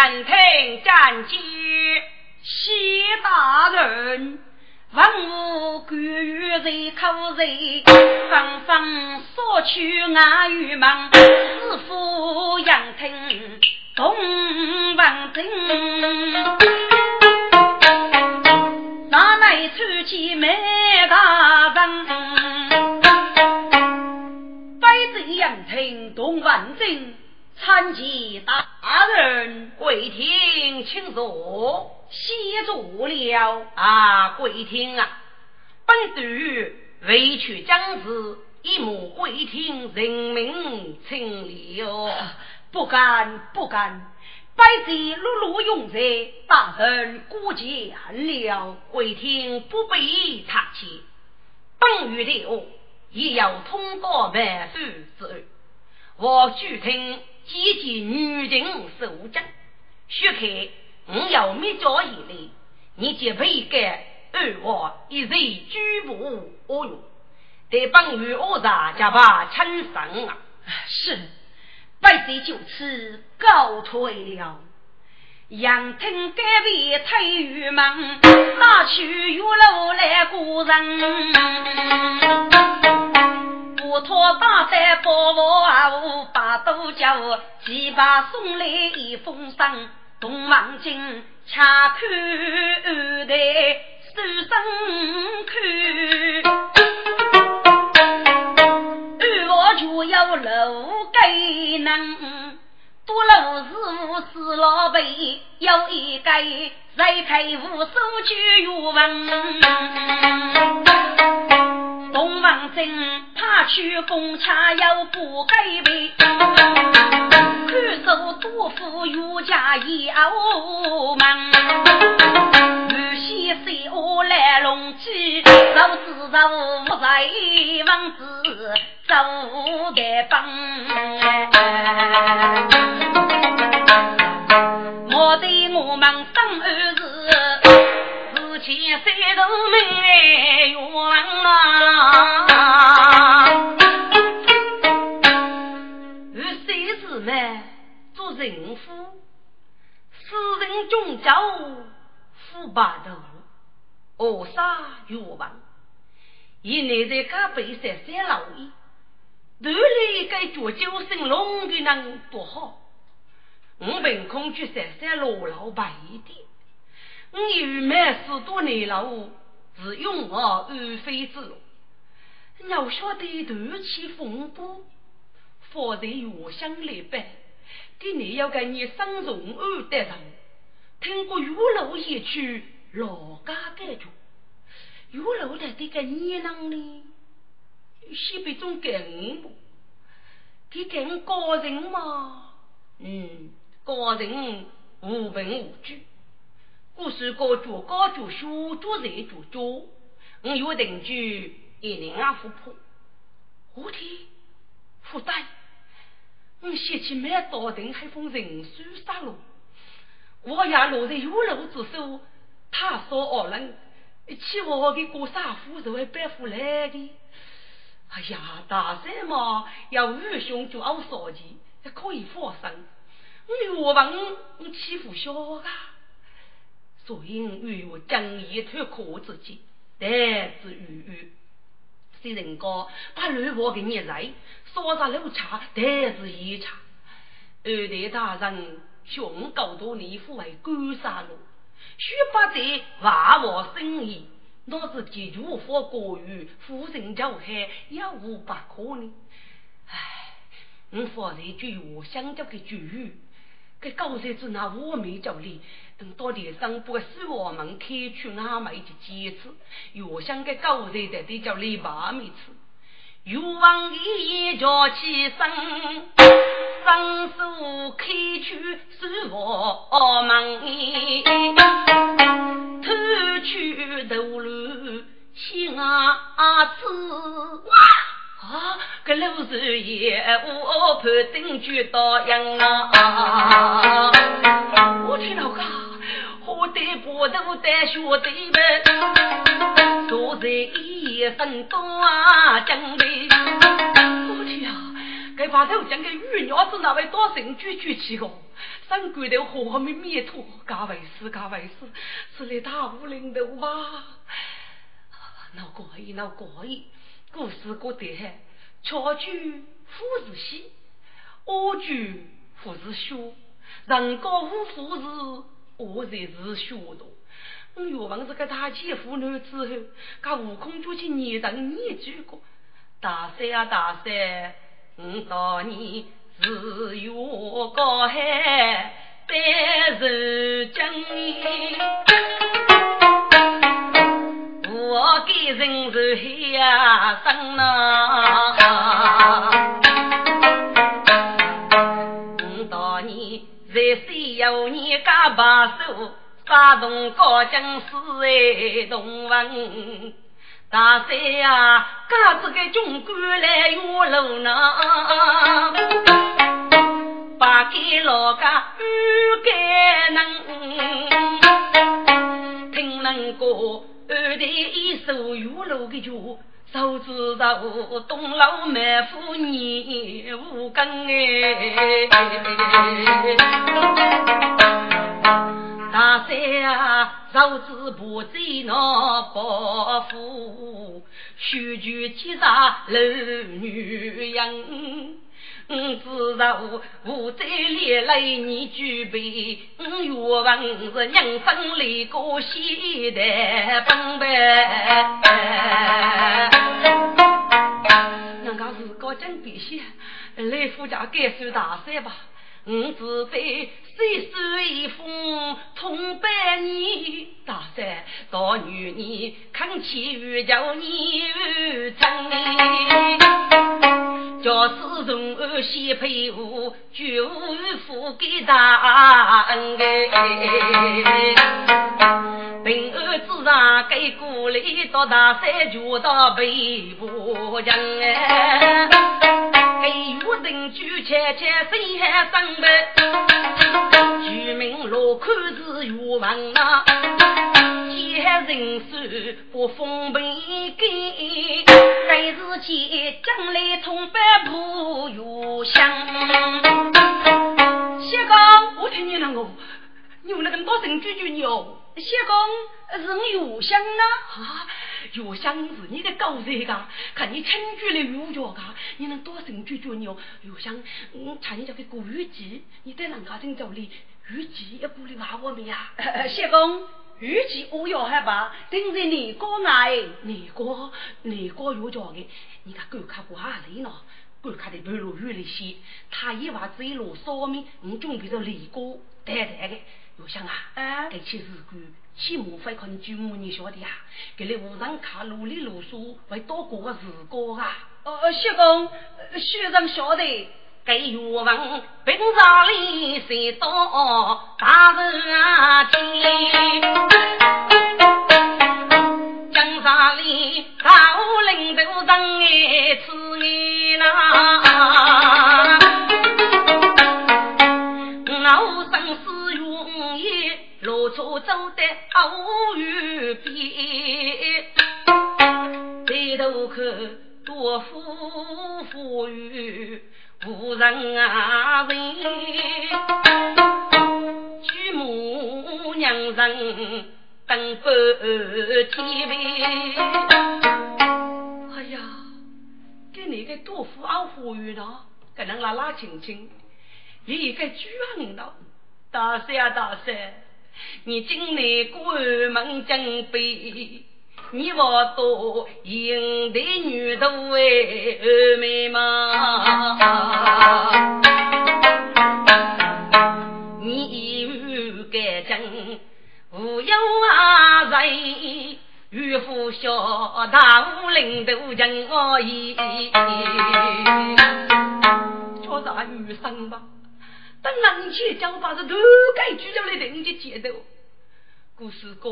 否严听斩击？谢大人，文武官员在口在，纷纷索取俺玉门，是否严听同文正？哪来出去没大人？非子严听同文正。参见大人，跪听，请坐。谢住了啊，跪听啊！本督未取将士，一目跪听，人民请了。不敢不敢，百贼碌碌拥在，大人过见了。跪听不必客气，本狱的也要通过万岁之我据听。积极女人守贞，许开我要灭教以来，你就配该二我一人举步恶用，得帮与恶杂加把称神啊！是，百岁就此告退了。杨听该位退玉门，拿去月楼来过人。不托大山包我把都叫，几把送来一封信，东望京恰看二代手生看，二我就要楼给能，多楼师傅是老辈，有一个在开无手举玉文。东王镇怕去公差要不改位，看守多夫有家有门，吕先生我来龙基，肉子肉在王子走得帮，三头门来冤啊！二三子们做人夫，私人中招富八头，恶杀冤枉。以内在家背三三老爷，头。里该脚九生龙的人多好，我凭空去三三罗老白一点。我有满十多年了，是用我安非之路。要晓得断气风波，方在远乡来办，给你要给你生重安得上。听过玉楼一曲，老家感觉玉楼的这个年郎呢，西北中给我，给更高人嘛？嗯，高人无凭无据。故事高主高主书主人主主，我有定居一人啊富婆，我天，富代，我写起满刀顶还封人书杀戮，我也落在有楼之手，他说二人，起我的过杀夫是为白富来的，哎呀，大山嘛要愚兄就熬少钱，可以发生，我冤枉我欺负小个。所以与我正义脱壳之际，但之于于。虽然讲把乱话给捏在，说啥路茶，但是一茶。二代大人雄高多年父为干啥路？须不得娃娃生意，那是结局无法过于夫人叫海，也无不可呢。唉，我发了一句我想叫的主语，给高才子那我没叫你。等到地上把死亡门开去，阿妹就坚持，又想个高人的得叫李八妹吃，又往一叫起身，伸手开去是我门，偷去头颅相思。啊，个路是夜我判定就到阳啊！我去老家，我得不头带学弟们，坐在一身多将备。我去呀，该把头讲给玉鸟子那位多神举举起个，三鬼的火没灭脱，嘎为师嘎为师，是来大武林的哇！闹怪异闹怪异。故事过得，巧句富士喜，恶句富士凶。人高无富士，我才是学多。我愿望这个大姐妇女之后，他悟空就去念人念句过。大山啊大山，我当年是月高海，白日江。我给人是黑呀生呐，年在西游你嘎把手，发动高将士哎动文，大山呀，嘎子个军官来越路呢，把给老家遇该能，听能过。二代一手玉楼的脚，手指头东老满腹泥无根哎。大山啊，手指不在那伯父，须举七杀楼女人。我知道我在连累你举杯，我愿望是人生里过喜的奔奔。人家是高讲必须来夫家感受大山吧。我只得岁岁一封通百年，大山到女年看起玉叫你真，教师从儿先配我，绝无负给大恩哎。平安之上给鼓励到大山就到北部城哎。给有人举切切心海生白，居民落看是冤枉呐，见人手不封闭给，该是见将来同百步有香。谢公，我听你那个，你那个多人举举牛。谢公，是有香呢？啊。药香是你的高才噶，看你称举了药家噶，你能多生举举牛？药香，我查你叫个古玉姬，你在人家正走里，玉姬也不理话我们呀。谢公，玉姬我要害怕，等着你哥来，你哥，你哥有家的，你看狗看不下来呢，狗看的半路远了些，他一话这一路说明，我准备着李哥带带的。药香啊，这起事故。起莫非靠你舅母你晓得啊，给你无人卡路里路数，会多过个时光啊。呃，薛公，薛人晓得，给岳王平常里谁到大热天，江山里大武林都人爱吃你呐。路途走得无与边，抬头看多富富裕无人啊问，举母娘人等半天边。哎呀，给你个多富啊富裕呢，给能拉拉亲亲，你一个举人呢，大山大山。你进来关门正背，你我多赢得女的为二妹嘛？你有该讲无有啊人，岳父小大武林都讲我意。交杂余生吧。等人去交把这头盖举着来人家街头，故事哥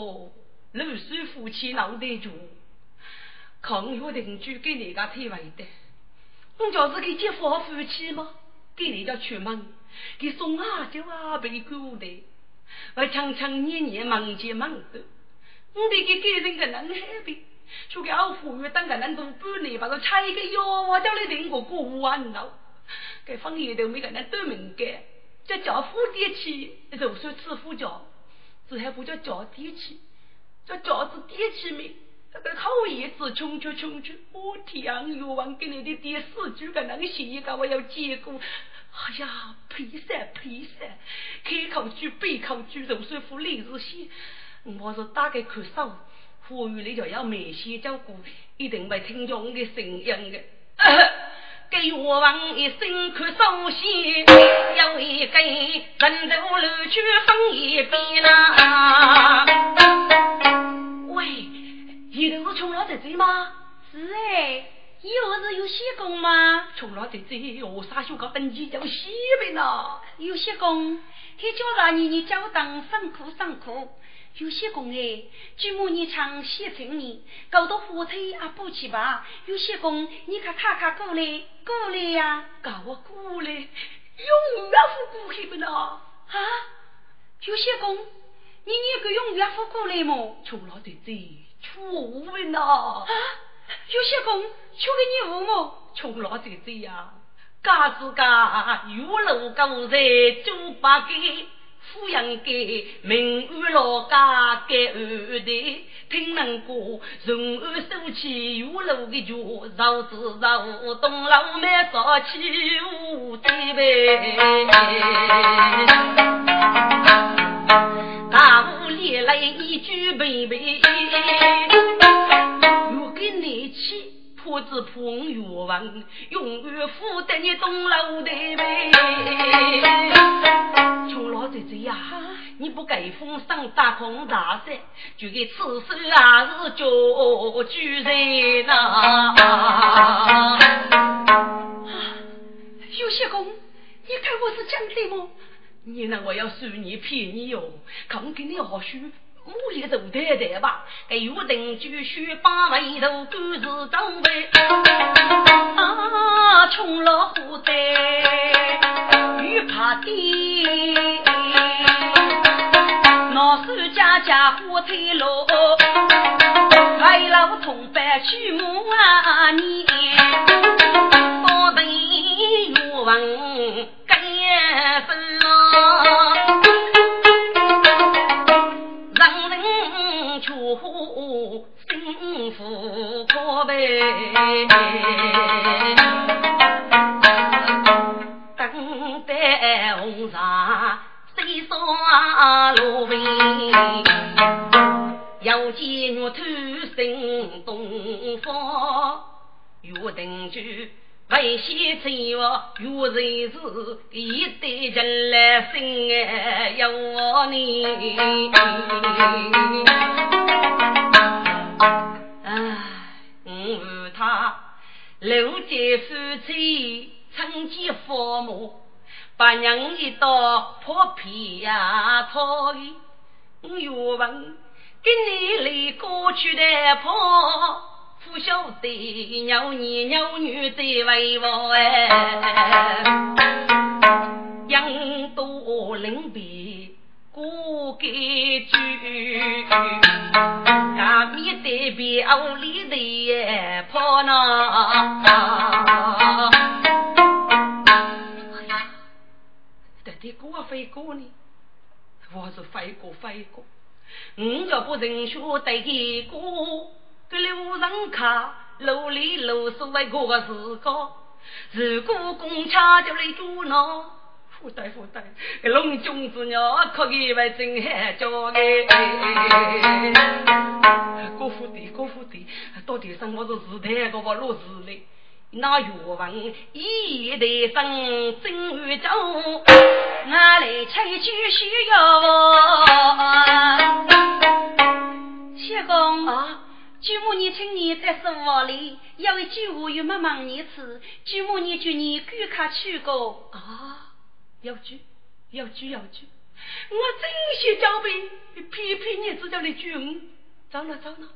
露水夫妻闹得住，抗约邻居给人家推诿的。我就是给结婚夫妻吗？给人家出门，给送阿酒啊，被狗的，我常常年年忙前忙后，我得给给人个能海边，就给老夫妇等个人都半年，把他拆个药，我叫你等个过完了，给方言都没个人都敏感，叫叫夫爹去，就算吃夫家，只还不叫叫爹去，叫叫子爹去没？这个好叶子穷穷穷穷，我天冤枉给你的爹死猪个那个血个我要结果。哎呀，赔三赔三，开口句背口句，肉水夫李日些，我是大概看少，呼吁你就要慢些照顾，一定会听着我的声音的。给我王一声看首先，要一根人头露去分一边呐。喂。一定是穷老姐姐吗？是哎，以后是有些工吗？穷老姐姐，我啥时候搞登记叫西边呢？有些工，他叫啥年年教当上苦上苦。有些工哎，据目你唱西城你搞到火腿啊不起吧？有些工，你看看看过来过来呀，搞我过来，用岳父过去不呢？啊，有些工，你你个用岳父过来么？穷老姐姐。出问呐！啊，有些工求给你问我，穷老姐姐呀，家子家有路高在猪八戒，富阳街名安老家盖二代，听人过从安收起玉露的酒，绕子绕东楼买烧起五对呗。大屋里来一句妹妹。去破子破月王，永远负得你东楼的呗。穷老姐姐呀，你不给封上大空大伞，就给此手还是叫巨人呐。有些公，你看我是讲的吗？你那我要算你骗你哟，看给你好许母里头太太吧，给约定就须把围头干事装备，啊，穷老虎的又怕爹，老手家家火腿路，为老同伴去母啊你，保本欲望等待红纱谁刷罗帷？要见我偷生东方，约定句。为先知我有人是一对人来生哎，有我你。六姐夫妻曾结父母，把娘一刀破皮呀破衣，我又问给你来过去的破。不晓得鸟儿鸟女在为我哎，养多灵璧过给句，下面的表里的跑呢。哎呀，到底过飞过呢？我是飞过飞过，我就不认输得过。给路人看，路里路是为过个。如果公差就来捉拿，负担负担，给龙君子鸟可以为真海交给。国父的国父的，到底生活是时代个不落时嘞？那岳文一代生真宇宙，我来采取需要。谢公啊。舅母母你请你在书房里，有一句话又没忙你吃，舅母你叫你赶快去过啊，要去要去要去，我真心交兵，偏偏你只叫你军，走了走了，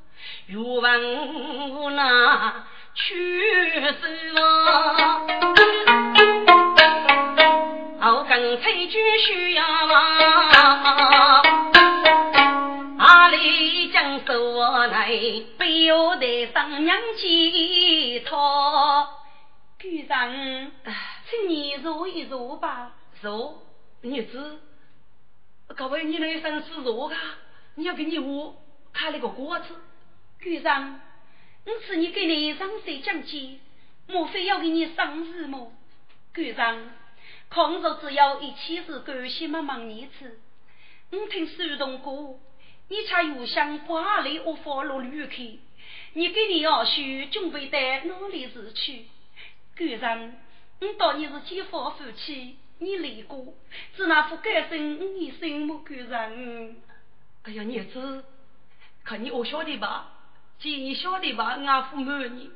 欲问无奈去死亡，后跟崔军需要阿里将手来，不由得上娘几套。局长，请你坐一坐吧。坐，女子，各位你那一生是坐啊？你要给你我开了个锅子。局长，我是你给你上谁讲解？莫非要给你生日么？局长，抗日只要一千是感谢么忙一次。我听苏东哥。你家又想挂里无法落旅客，你给你二叔准备的哪里是去？局长，我当你是结发夫妻，你离过，只那副该生你心目局长。哎呀，儿子，看你我晓得吧？既你晓得吧？俺父母你，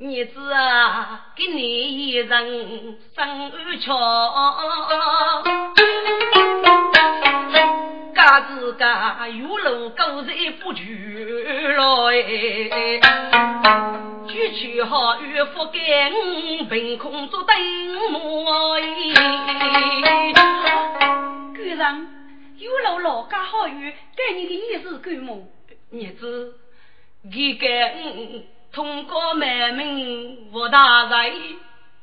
儿子啊，给你一人生二巧。家自家玉楼高在不去了哎，举起好玉斧杆，凭空做灯木哎。局长，玉楼老家好玉，给你的意思干么？日子，你给我通过满门无大财，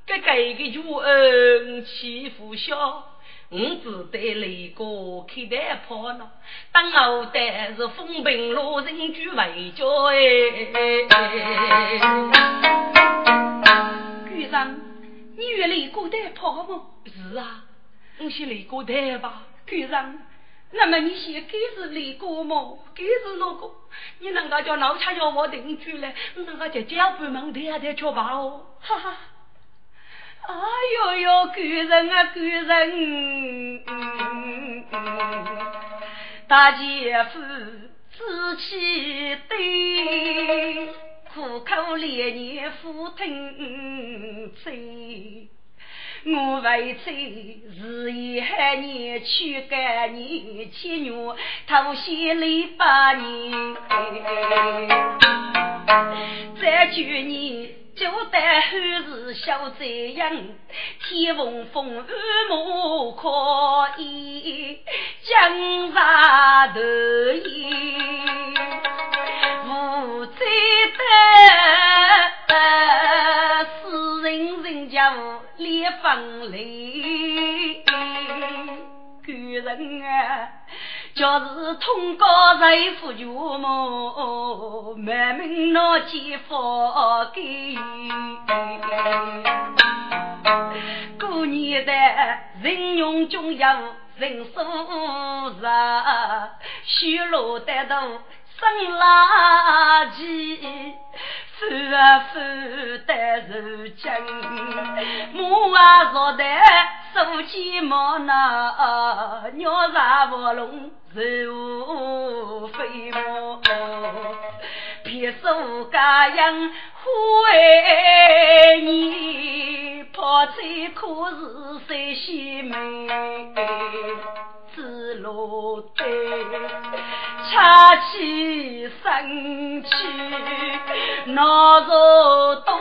给给个主恩欺负小。我只得雷哥开大炮呢，当后代是风平浪静居为家哎。局长，你愿雷哥带炮吗？是啊，我先雷哥大吧。局长，那么你先给是雷哥吗？给是那个，你能够叫老差要我定居嘞？我能够叫家部门带下点吃吧哦。哈哈。哎呦呦，贵人啊，贵人！大姐夫志气对，苦口连年苦听吹。我为妻日夜年去干年，七月头先来八年，再九年。就得后日小灾殃，天风风雨莫可以江山头烟，无罪的世人人家烈风雷，个人啊。就是通过财富绝么，满门闹起富给。过年的人用中药人数少，许落得到生垃圾，富啊富得如今，母啊若得手起毛那鸟啥不龙。如飞毛，别说家样护爱你，怕这可是三喜妹，子落袋，恰起生气，闹着多，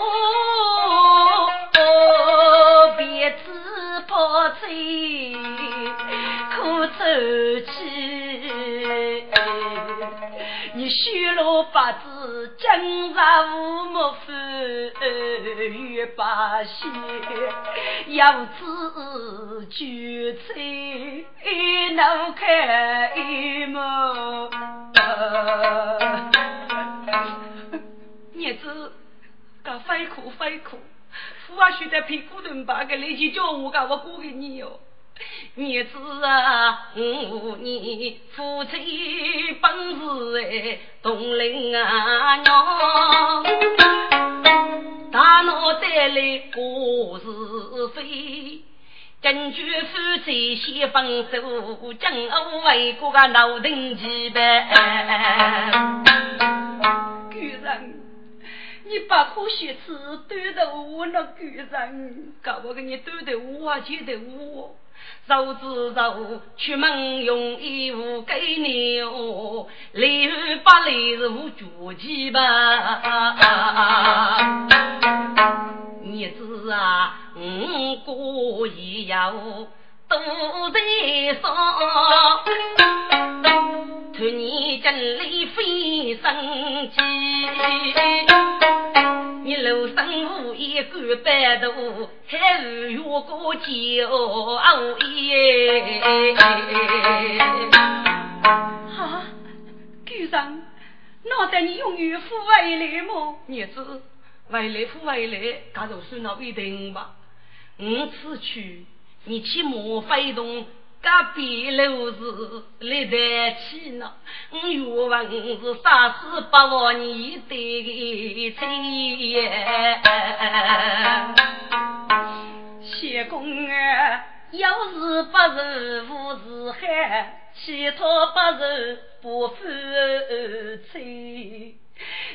别只怕这可走起。你虚罗八字，江山无莫负，月八仙要知聚财，能开门。日子，噶非苦非苦，富啊须得屁股蹲把个力气叫我噶我过给你哟。儿子啊，我你夫妻本是哎同林啊娘，大脑袋里过是非，根据夫妻先分手，将我为国个老定几百。居然把苦学吃端的我那个人，搞我给你端的我啊，接的我。手指头出门用衣服给牛，里二八里是无脚气吧？日子啊，五过也要多在上，托你真里飞生气。你楼上无一个白头，还是越过骄傲耶！哈，局长，那得你用岳父回来么？儿子，回来不回来，那就算那一定吧。我此去，你去莫飞动。隔壁楼是历代起呢，我愿问是啥事不忘你的亲？谢公啊，有事不是无事害，其他不是不负责。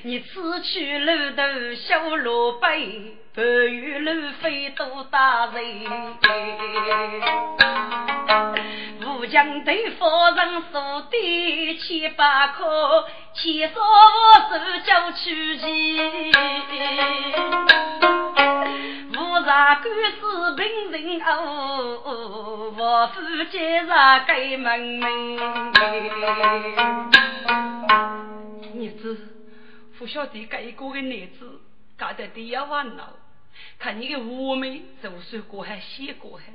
你此去路途小路背，不与路飞多大人。武将对夫人说的千百颗，千少手叫出奇。无茶官司平人哦，我夫接茶给门门。儿子。不晓得这一个的男子搞得第一烦恼，看你的妩媚，就算过还写过还，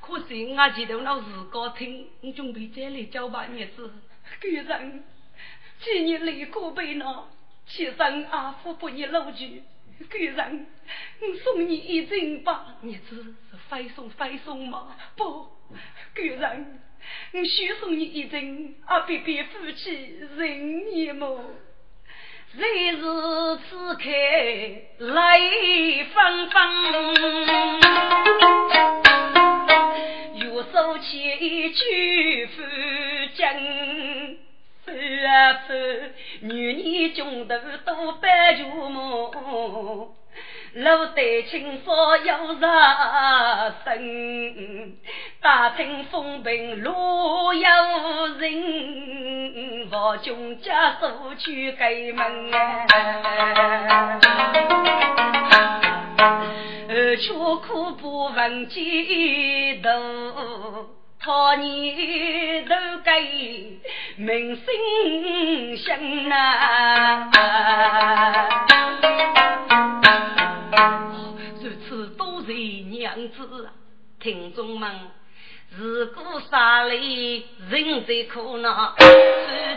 可是我记得老自个听，你准备再来交把日子。贵人，今日离过悲恼，其实阿父不你老去。贵人，我送你一针吧。日子是非送非送吗？不，贵人，我许送你一针，阿别别夫妻人也么。谁是此刻泪纷纷？又说起一句夫君，夫啊夫，女中头多半旧梦。路得青纱有热身，大清风平路有人，我军家守去开门二却苦不问几度，他年都给民心想啊。娘子，听众们，如果山里人在苦恼，夫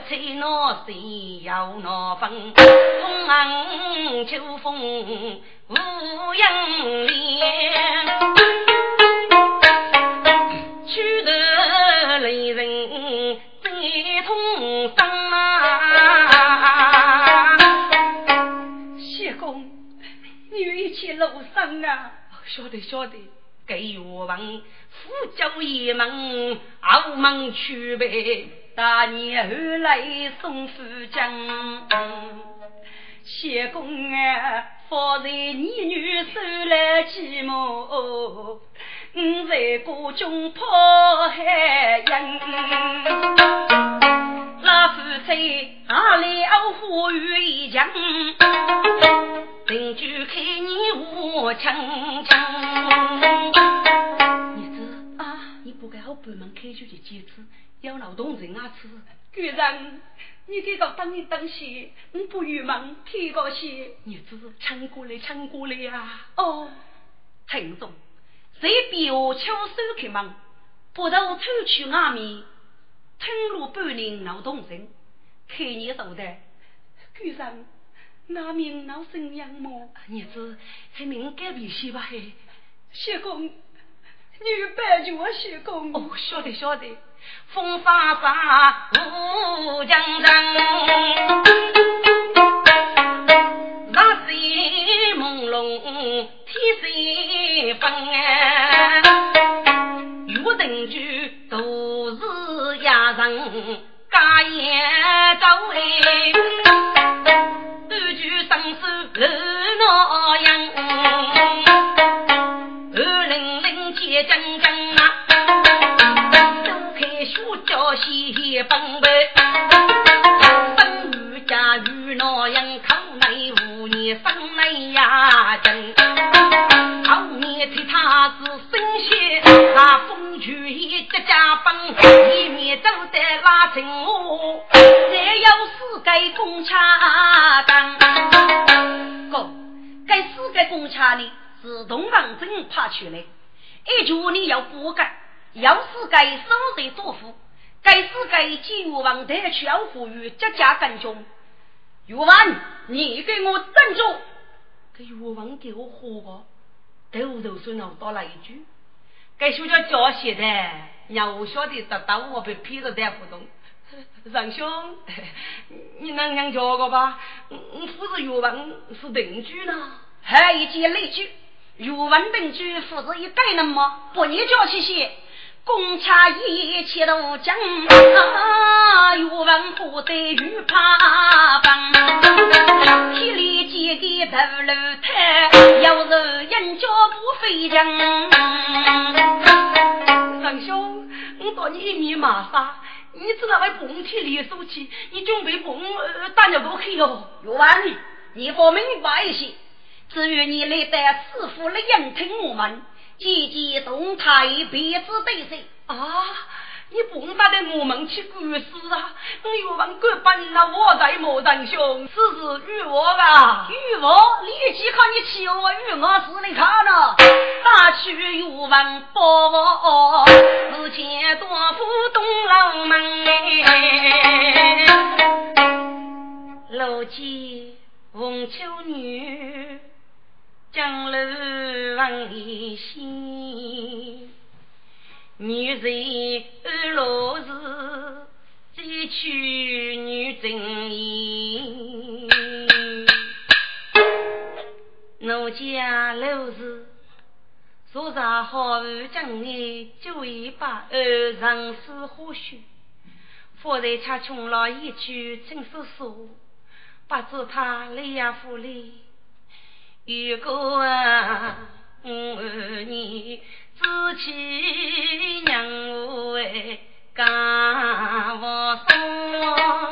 妻闹心又闹分，风寒秋风无影连，取得泪人最痛伤啊！谢公，你一起路上啊！晓得晓得，给我问富家爷们澳门去呗，大年后来送福将。谢公啊，方才你女手来寂寞，我在国中跑海洋。老夫妻哪里傲花雨一江？邻居看你我强强，儿子啊，你不该好半门开出去几次，要劳动人啊吃。居然，你给个等一等些，你不郁闷，提个些。日子，抢过来，抢过来呀！哦，陈总，谁比我巧手开门，不到偷去外面，吞入半年劳动人，看你手的，居然。那名老生养么？日子还明改变些吧？嘿，谢公，你拜就我谢公。哦，晓得晓得。风沙沙，雾江江，日色朦胧，天色昏。成我，再有四个公差当。哥，该四个公差呢，自动王真派出来，一句你要不改，要是该手得作福，该是该金王的全富裕家家干中。岳王，你给我站住！给岳王给我活个，头头是脑多了一句。该学叫教写的，让我晓得得到我被骗子带不动。让兄，你能让教个吧？我父子岳王是定居呢，还一件累句。岳王定居父子一代人吗？不你教去些。公差一切都讲，岳王不得御怕帮，体里几个头楼台，要是人家不费劲。马杀，你知道为蹦起里手气，你准备蹦打鸟过去哟。岳王，你不明白一些，至于你来的师傅来应听我们。积极动态，别子对谁啊？你不打得我们去管事啊？我岳王管本了，我在莫当兄，此事与我吧？与我立即看你欺我与我死里看了，打去岳王报我，只见多福东楼门，楼见凤秋女。江楼望一心，女人安乐时，再娶女真言。奴家楼是昨日好日将你酒一把，二人是何须？方才恰穷了一句陈叔叔，不知他累呀不累？如果啊，你知起娘我哎，干我说，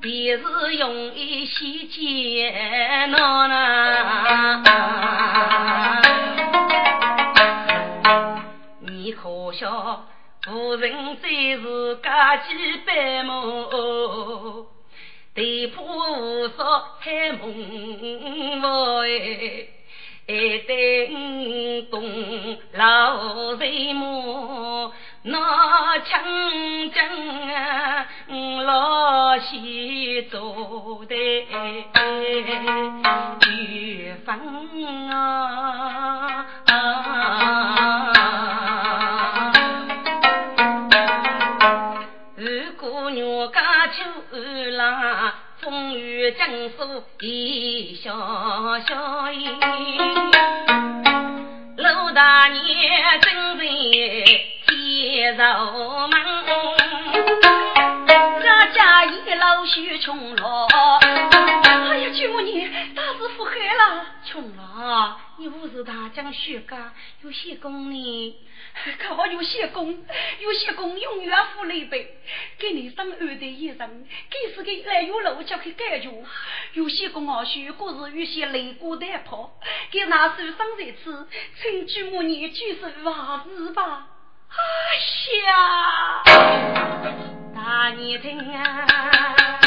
便是用一些钱呐呐，你可笑，夫人最是家几百亩。地铺无说开门外，等东老人母，那枪将啊老西做的月分啊。一小小音，陆大年正在接入门，这家一老许穷了。哎呀，舅你大师傅害了，穷了，你不是大将徐家有些功呢？可我有些功，有些功永远富累背，给你生二代一人，给是给来有路叫去解决。有些功啊，许过是有些累过的跑，给那受伤在此，请举母你举手话事吧。哎呀，大年听啊，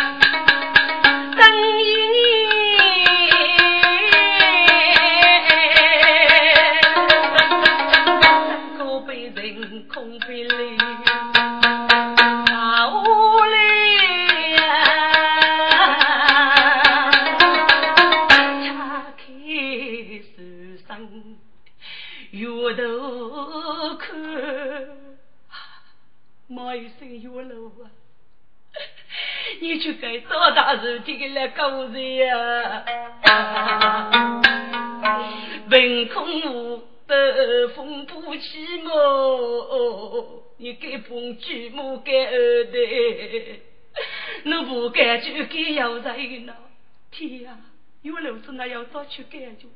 妈一声月楼啊，你去该多大事情来搞人呀？文空无。北风不起我，你该捧举母该二代，你不该就该要在那天啊，有老子那要早去感觉，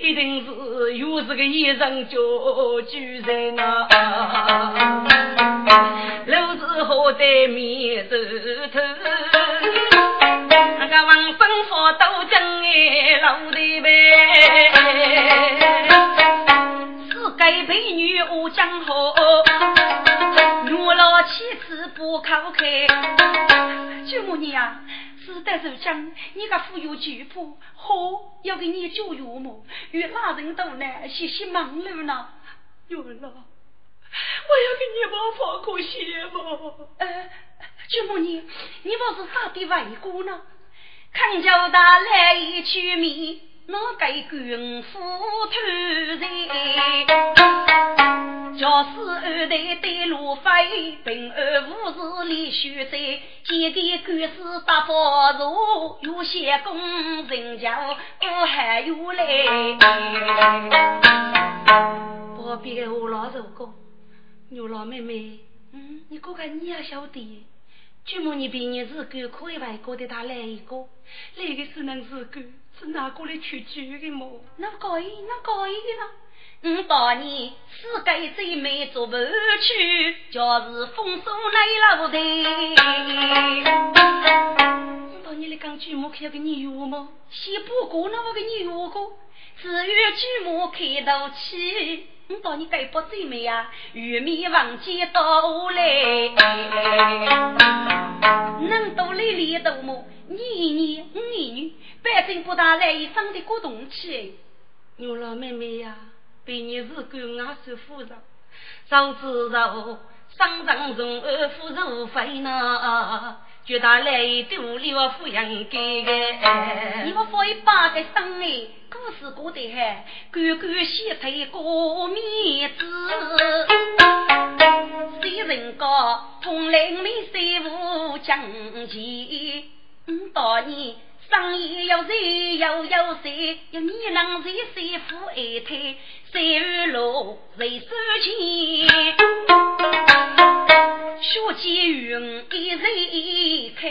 一定是又是个一人叫举人呐，老子好在面头头，那个王生福都将哎老的呗。该美女我江河。次不靠开。舅母你呀，是得受将，你个富有巨富，好要给你教岳母？与哪人都难，些些忙碌呢？有了，我要给你把放过些嘛。呃，舅母你，你不是啥的外国呢？康家大来一曲米。那个军夫突然，教师二代对路飞，平安无事李秀才，见个官司大发如，有些工人家我还有来。不必给我老手讲，牛老妹妹，嗯，你哥哥你也晓得。舅母，你平日是够可以外国的他来一个，来个是能是够，是哪个来取居的么？那可以，那可以了。我当年世界最美做不去，就是风霜来老的。我当年来讲舅母开个女巫么？先不过那我个女巫个，只有舅母开头起。你到你该不最美呀，玉米房间到来，能多来里多么？你一年我一女，百姓不大来一生的过冬气。牛老妹妹呀，被你是够俺受富饶，早知道上上从二夫如飞呢。觉得来都了，富养给个，你们放一把个生哎，故事过得嗨，官官相配过面子，谁人高同林民谁无讲钱？嗯，当年生意要谁要要谁，要你能谁谁富二胎，谁二路谁收钱？学见云一人开，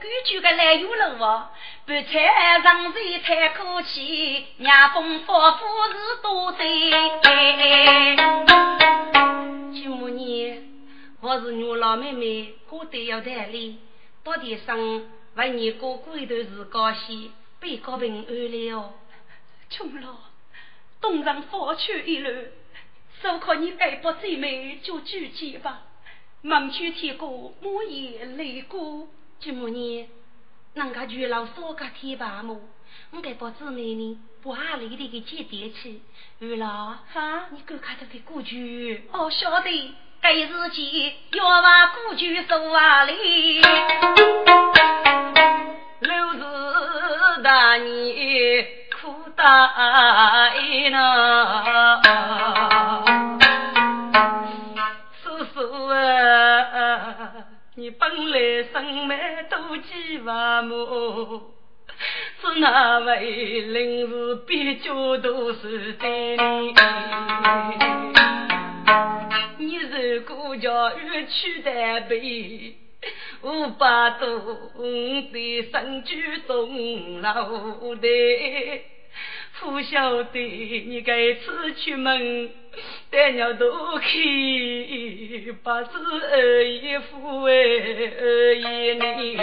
规矩个来有路啊，白菜上水太可气，娘风发福是多对。舅母你，我是牛老妹妹，过得要带理，到底上为你哥过一段时高兴，被告平安了。穷老，东上发去一路，受靠你爱不最美就举起吧。忙去天过，莫言泪过。舅母你，人家娶老少个天白么？我该把姊妹呢，不阿里的给接点去。玉老，哈，你赶快的给过去。哦，晓得。该日间要往过去送阿里。六日大年苦大呢。你本来生蛮多计划么？是那位临时比较多是在你。你如果叫欲取代备，五百多的身居中楼台。不晓得你该次出门，带鸟都去，把子二姨夫哎二姨你，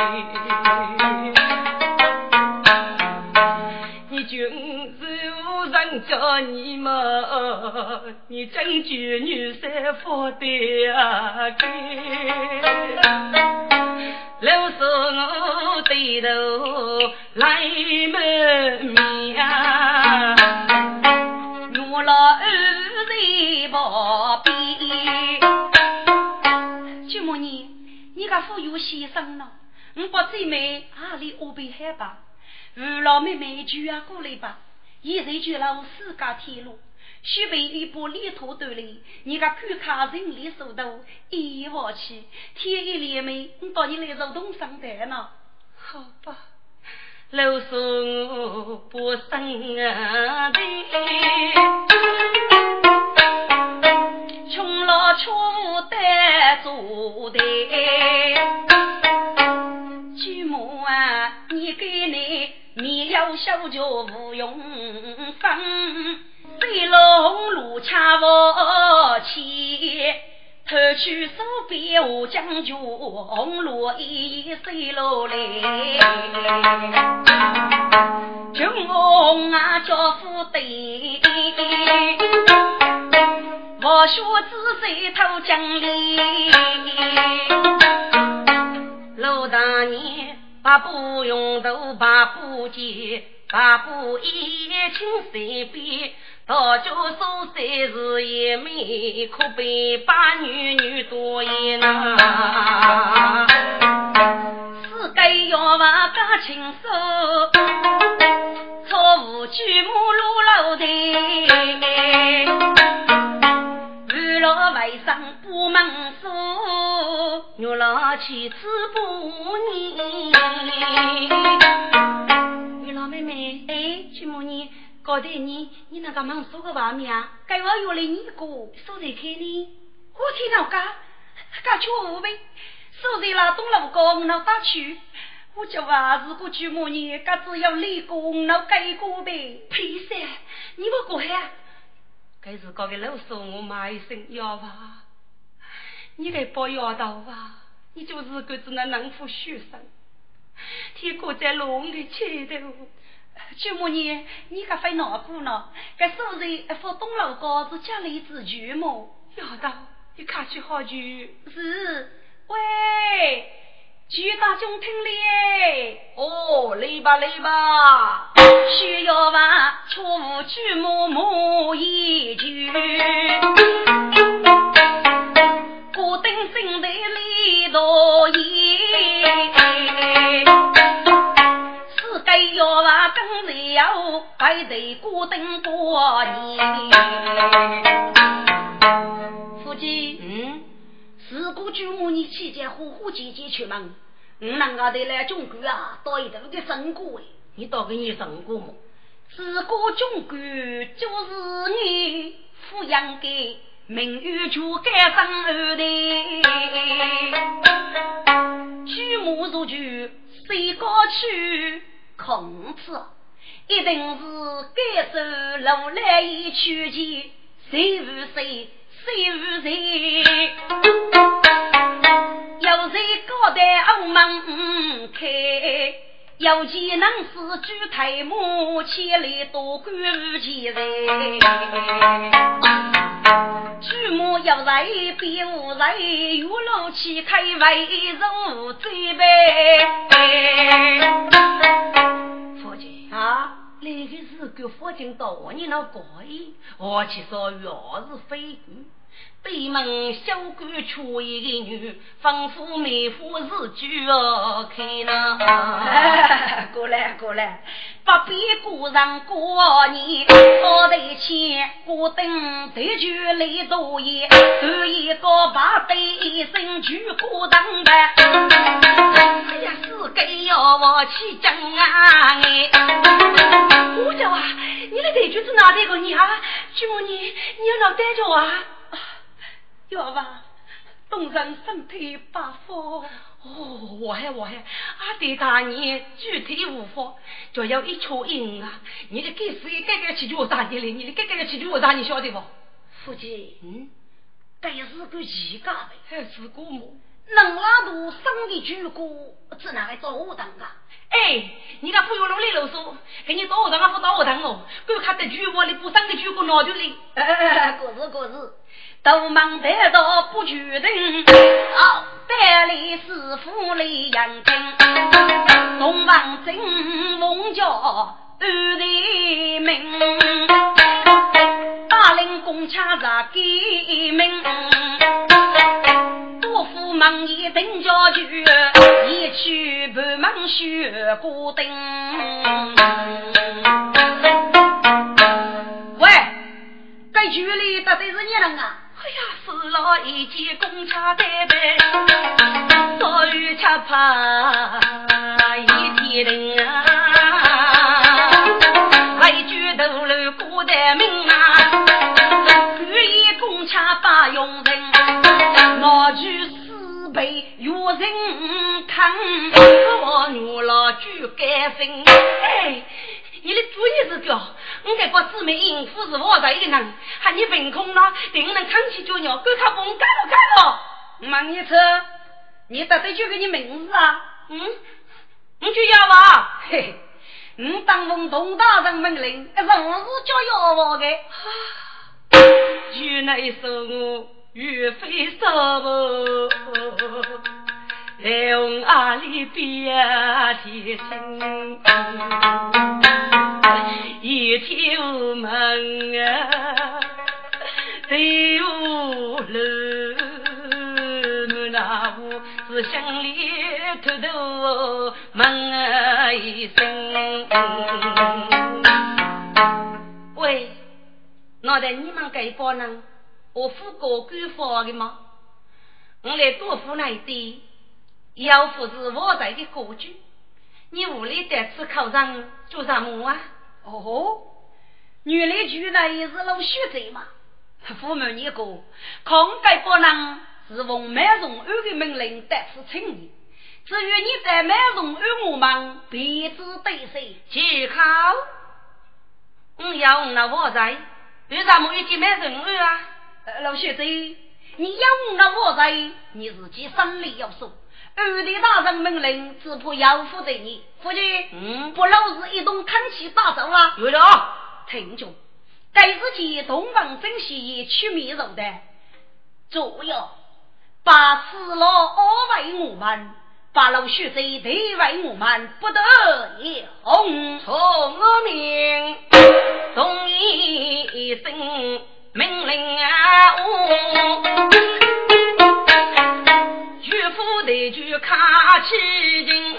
你君是无人叫你嘛，你真句女婿福的啊给，老是我低头来门面。我老二在旁边，舅母你，你个富有先生呢？我把最美阿里安排好吧？二老妹妹就要过来吧？现在就了四家天路，须备一把犁锄斗来，你个看卡人力速度，一往去，天一连眉，我到你来做东上台呢？好吧。老说不生的，穷老穷得做的。舅母啊，你给你面要小脚不用分，水龙路恰我去。偷取手边我将军，红罗衣水落来，军红啊叫夫对，我学子在偷江里。把布用头，把布结，把布一清随便。大家所在是一美，可悲把女女多言呐。世间要话讲清楚，错误举目如露台，娱乐为生不门锁，玉老妻子不念。玉老妹妹，哎，举目你。高头你，你那个忙说个话面啊？该我约了你个，收在开呢？我听到讲，讲去无呗？收在了东路高，我那打去。我就话，如果去么年，噶只要立功，那改过呗？屁噻！你不过呀？该是搞个老说我骂一声要吧？你来包要到吧？你就是个只那能夫学生，天过在龙的前头。舅母你，你可费恼苦呢？这素日一副东楼高是家里之巨么？要到，你看去好久。是，喂，巨大中听哩。哦，来吧来吧。需要吧？错误舅母母一句。孤灯心头里多夜。该要话更是要白头孤灯过年。夫妻，嗯，如果舅母你期间呼呼姐姐出门，我能够得来中国啊，到一头的成果哎。你到给你成果么？如果中国就是你抚养的，名誉就该上后头。舅母如旧，谁过去？孔子一定是该受如来一曲奇，谁无谁，谁无谁，有谁高台傲门开，有其能使举台幕，千里多关无其人。举目有人，别无人，玉楼旗开为如醉杯。啊，那个是个佛经道，你那高义，我去说要是非，北门小官出一个女，吩咐媒夫日久哦开呢。过 来过来，不必过上过年，早得前过灯，对酒来多言，端一个把对身去过灯的。哎呀，是该要我去讲啊！哎，我叫啊，你的对句是哪里个你啊？舅母你，你要脑袋着啊？要吧，东人身体八方。哦，我还我还，阿爹大年具体无法，就要一撮银啊！你的该死，该该去救啥的嘞？你的该该去救啥？你晓得不？夫妻，嗯，该是个奇家呗，还是个么？能拉度生的巨姑，只拿来做武当啊？哎，你看不用啰里啰嗦，给你做学堂啊，不做学堂哦？给我看得巨我的不生的巨姑哪就哩？哎，过是过日。都忙得到不决定，哦，百里师傅来扬听，东王正梦叫二弟名，大领公掐着给命，多夫忙一等家具，一去半忙学过灯。喂，这局里到底是你人啊？哎呀，死了一件公差单呗，早雨恰怕一天冷啊，为举头楼过得命啊，雨衣公差把用人，我举四倍有人看，我女老举干分，哎。你的主意是个，我这个姊妹应付是我的一个人，喊你凭空了，定能扛起脚鸟，够他不？干了干了。忙你车，你到底叫个你名字啊？嗯，你就要吧。嘿嘿，你当奉东大人命令，是我是叫要我的。原来是我岳飞杀我。红阿里边天青，一天无门啊，对无路，那屋是心里偷偷问一声。喂，那在你们这帮人，我付过官方的吗？我来多付那一点。要不是我在的国君，你屋里得吃口上做什么啊？哦，原来居然也是老学者嘛！父母你个，抗改不能是奉满荣安的命令得此请你。至于你在满荣安我们彼此对谁去考？我要那我在，为什么一见满荣安啊？老学者，你要那我在，你自己心里要数。二弟大人命令，只怕要负责你。夫君，嗯，不老是一动看起大走啊。有的，听着，该日起东方正西取米肉的，左右把四老安慰我们，把老学者对为我们，不得也红。从我命，同一声命令啊！岳父那句卡起劲，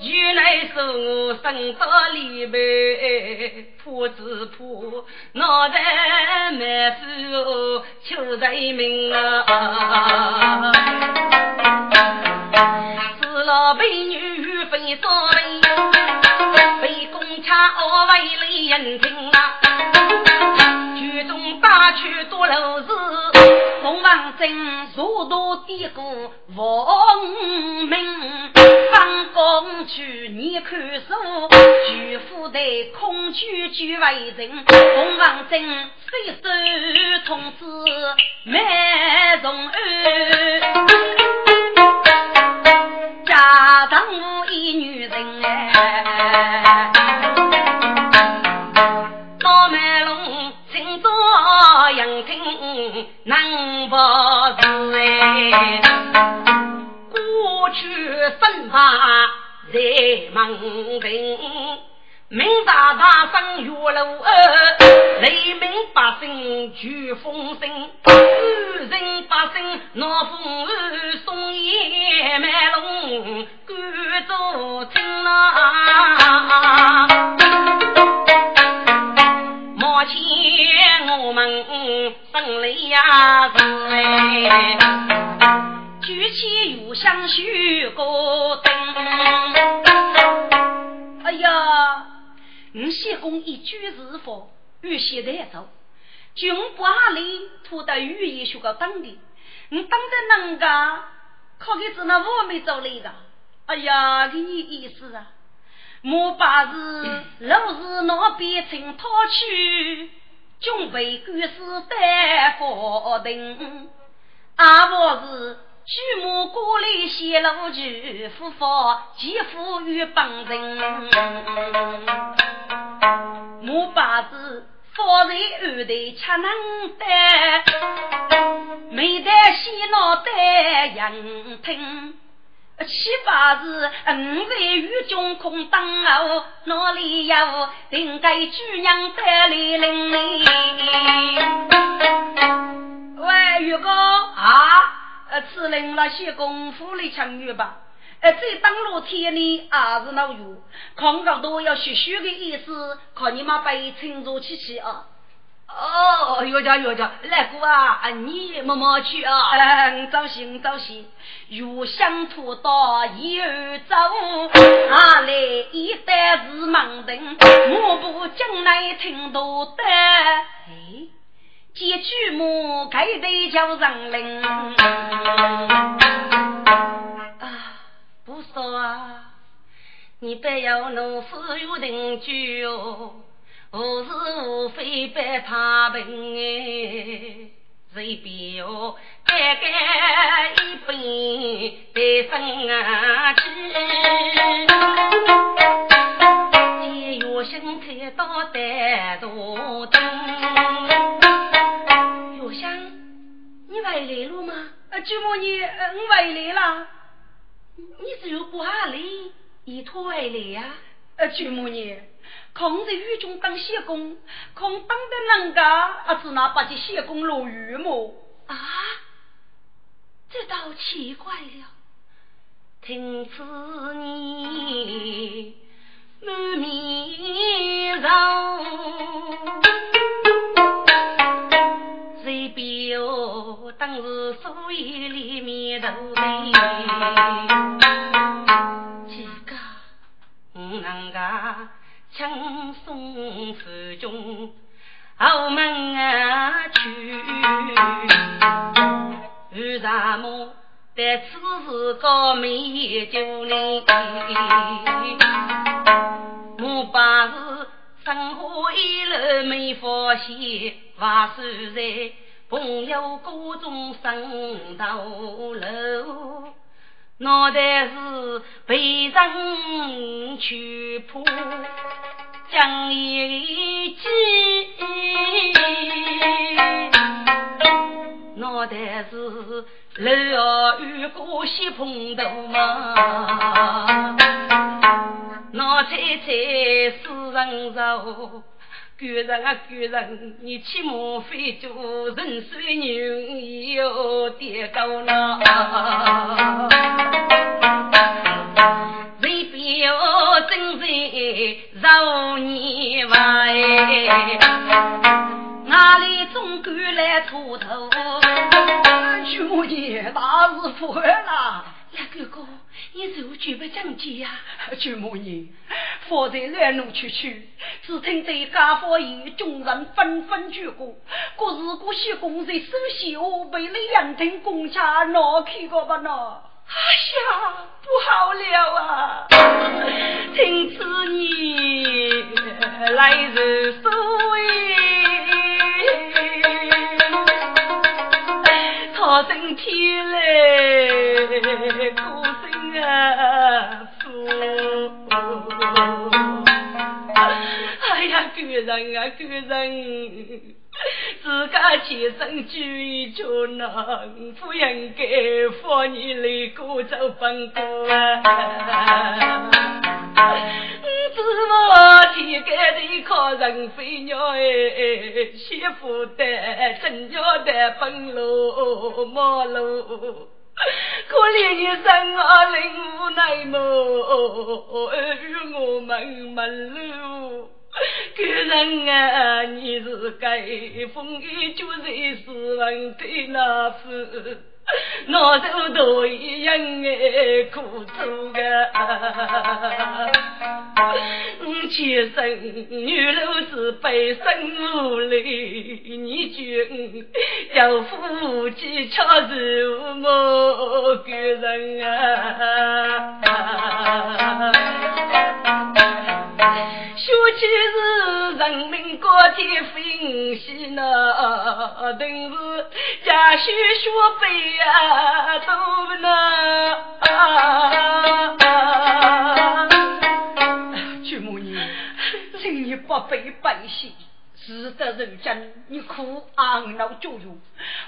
原来是我生到里边破子破，脑袋满腹求人命啊！是老被女分少位，被公差我为了人听啊，剧中打去多漏事。龙王真如多低谷王明，方公去你看书，举夫的空虚举为人。龙王真随手通知没荣安，去生发在门庭，明大大生月楼儿，雷鸣百姓举风声，雨人八声闹风雨，送夜满龙赶着听啊！目前我们生里呀是举起油香许个灯。哎呀，你先公一句是否预先带走？军不阿里拖到雨衣学个当的，你当的能干，靠的是那我没走来的。哎呀，给你意思啊！莫把是老是那边请讨去，准备官司担法庭。阿婆是举目过来泄露去，夫妇继父与帮人。母把子放在案头吃能担，没得洗脑担人听。七八日，五在雨中空当哦，哪里有定该主娘带来领哩？那些功夫的成语吧？呃，这当路天呢，还是老有，看高都要学学的意思，看你妈背清楚起起啊。哦，岳家岳家，来姑啊，你慢慢去啊。嗯，早行早行，又想土到一儿走，啊来一代是盲人？我不将来听到的。哎，几句么？该得叫人灵。啊，不说啊，你不要怒死有定句哦。无是无非白他平哎，随便哦，干干一杯得分啊去。见月星开到单独灯，回来了吗？呃，舅母你我回来了。你是有不好哩，一拖回来呀？呃，舅母你，空在狱中当谢公，空当的能个，啊，只拿把这谢公落狱么？啊，这倒奇怪了。听此言，满面愁。谁表当时所以里面头悲？几个我能个轻松手中后门啊去？为什么？在此时高美酒呢？我把是生活一路没发现，万岁在朋友歌中升到楼，脑袋是被人去破，将一记。脑袋是。楼下遇过西碰头嘛，那猜猜死人肉，古人啊古人，你起码非做人水牛要跌高了，人表真在肉你外，哪里总赶来秃头？舅爷大事不好了！呀，哥哥，你如举不正气呀？舅母爷，方才来路去去，只听在家法院，众人纷纷举过。可是古些公在手下被那两听公家拿去过吧？那，哎呀，不好了啊！听此言，来人所好身体嘞，孤啊，父。哎呀，个人啊，个人，自家亲生举着能，不应该放你来过走奔波啊。怎么天干地靠人飞鸟哎，媳妇的正鸟的奔路马路，可怜一生啊，领无奈么，与我们门路。个人啊，你是该风雨就是斯文的那副。那都都一样哎，苦楚个。前生女路是背身无力，你君要夫妻巧如某个人啊。说起是人民国体分析呢，等是家学学背啊，都能。舅母你，请你不背百姓。值得如今，你苦昂老教育，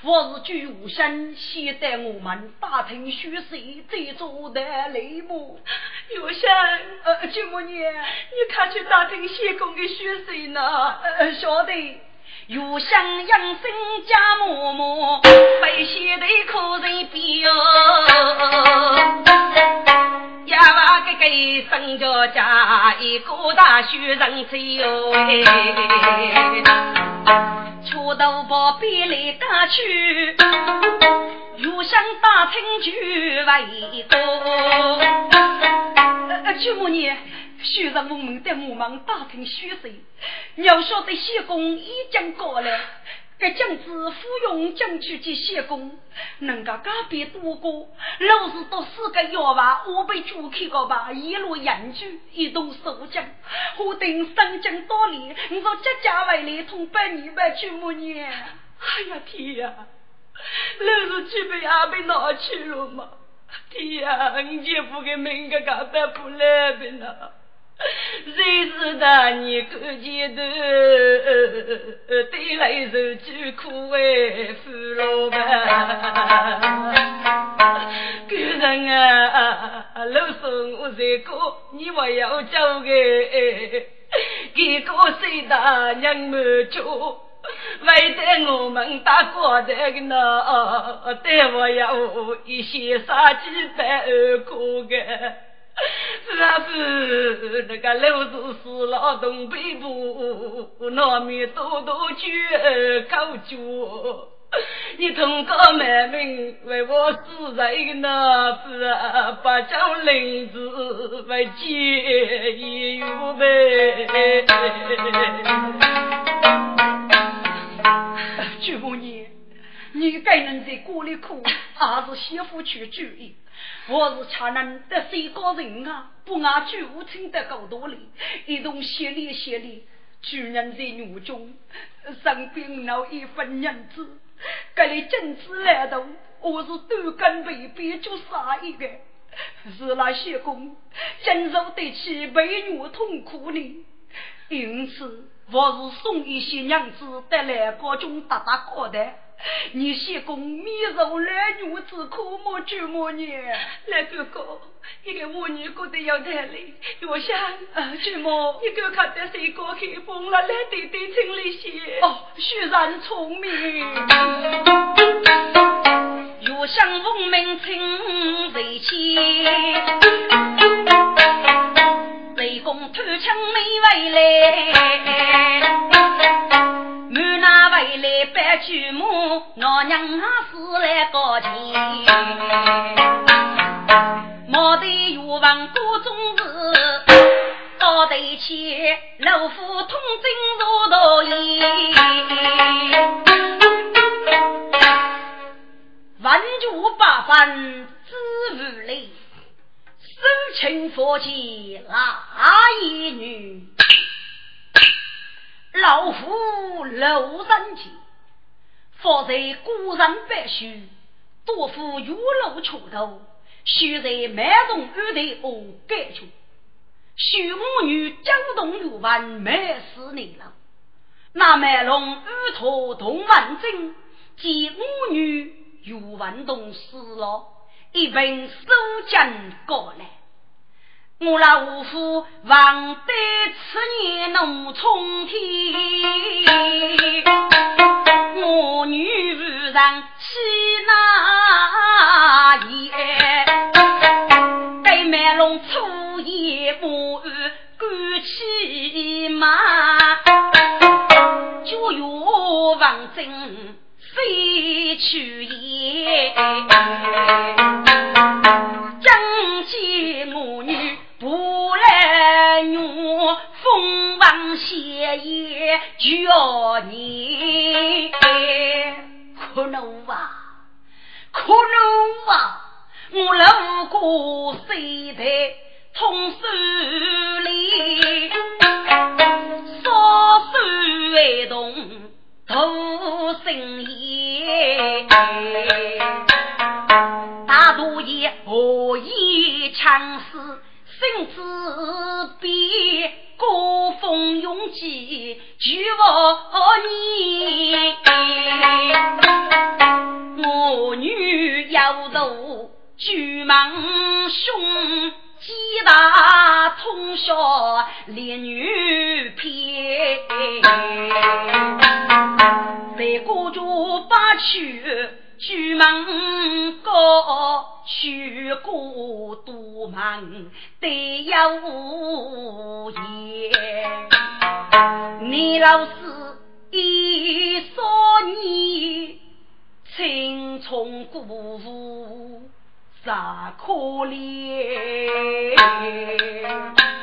我是举无声，现在我们大庭虚设，这做的雷母。有些，呃，舅母你，你看去大庭先公的虚设呢？呃，晓得。又想养生家嬷嬷，百姓的可人比呀娃个个生着家，一个大学人才哟哎，出头包边来家去，又想打听句为多。舅母你，学让我们在我们打听虚实，要晓得谢公已经过了。该将子服用将去及谢公，能够改变多过。老是读四个药吧，我被捉去个吧，一路严峻，一动手将，我等三江多里，你说这家为来通百年百去么年？哎呀天呀，老是去被阿被拿去了吗？天呀，你姐夫给命个搞得不来的呢？谁知道你过前头，对来受艰苦为父老伴。个人啊，老孙我这个，你不要叫个，给个谁大娘们做？为得我们大哥的那，对我有一些杀鸡白二哥个。是啊是，那个六十四老东北部，那面多多酒口酒。你通过满名为我死在一个那子啊，把将领子为结义预备。舅母你，你该能在锅里哭，还是媳妇去注意？我是恰能得谁高人啊？不按旧亲的高度里，一同协力协力，居然在狱中生病了一份银子，这里政治来动，我是多根未必就杀一个。是那些公经受得起被虐痛苦呢？因此，我是送一些娘子在来国中打打过的。你先公米肉来女子苦么舅么呢？来 哥哥，一个妇女过得要太累，我想啊舅母，一个看得谁过去疯了，来对对清理些。哦，虽然聪明，若想文明清谁去？雷公偷枪没回来。满那回来白驹马，老娘啊死来高前。毛头玉房过中日，到头去老夫通经如道言。万竹八分知无泪，手情佛气哪一女？老夫楼三间，放在孤人白须，多副玉楼锄头，须在满中玉台我盖住。许母女江东玉碗满四年了，那满龙玉托同万金，见母女玉碗东死了，一并收进过来。我那五夫望得此年农春天，我女夫人去哪夜？给麦龙粗野母安赶去马，就有王真飞去也，以强势？生子比高峰永济，举我你，我女要斗巨蟒凶，几大通宵连女偏，在孤竹八曲。举门高，去过独门，得有无言。你老师一说你青葱辜负。咋可怜？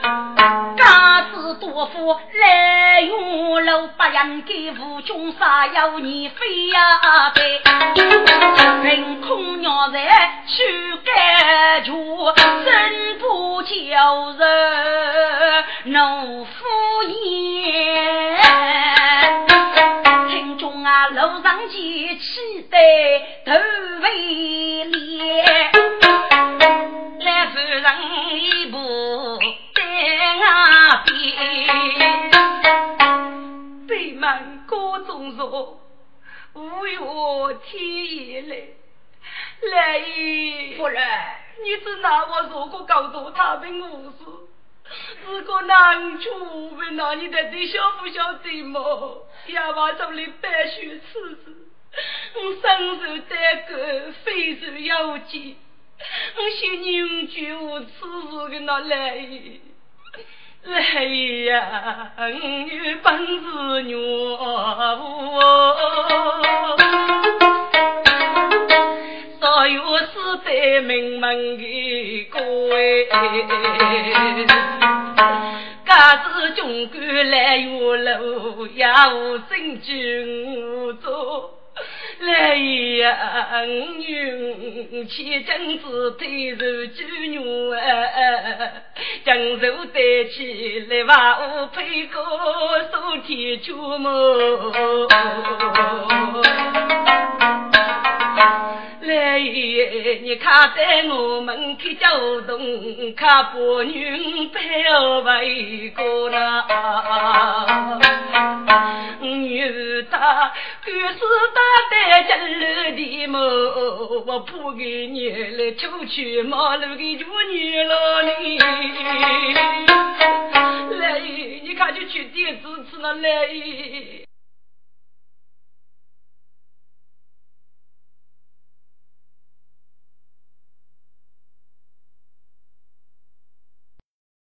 家子多富来用楼，不应给无中杀妖孽飞呀飞。凭空鸟在去干住，真不叫人怒敷衍。听中啊，楼上几气得头为脸。风霜，五月天也来。来姨夫人，你只拿我如果告诉他们无事，如果难处，问那你到底晓不晓得么？哑巴这里白雪赤子，我身受单个，非受妖精，我先凝聚我此事的那来来呀，你有本事女我，所有是在名门的各位，假使中官来月楼，也无真君做。来呀，女妻真子推受九女啊，将手带起来把我配个手提出门。来，你看在我们开交通，看妇女陪我为个呐。女他就是大胆进楼的么？我铺给你来出去马路的就女老哩。来，你看就去点子吃那来。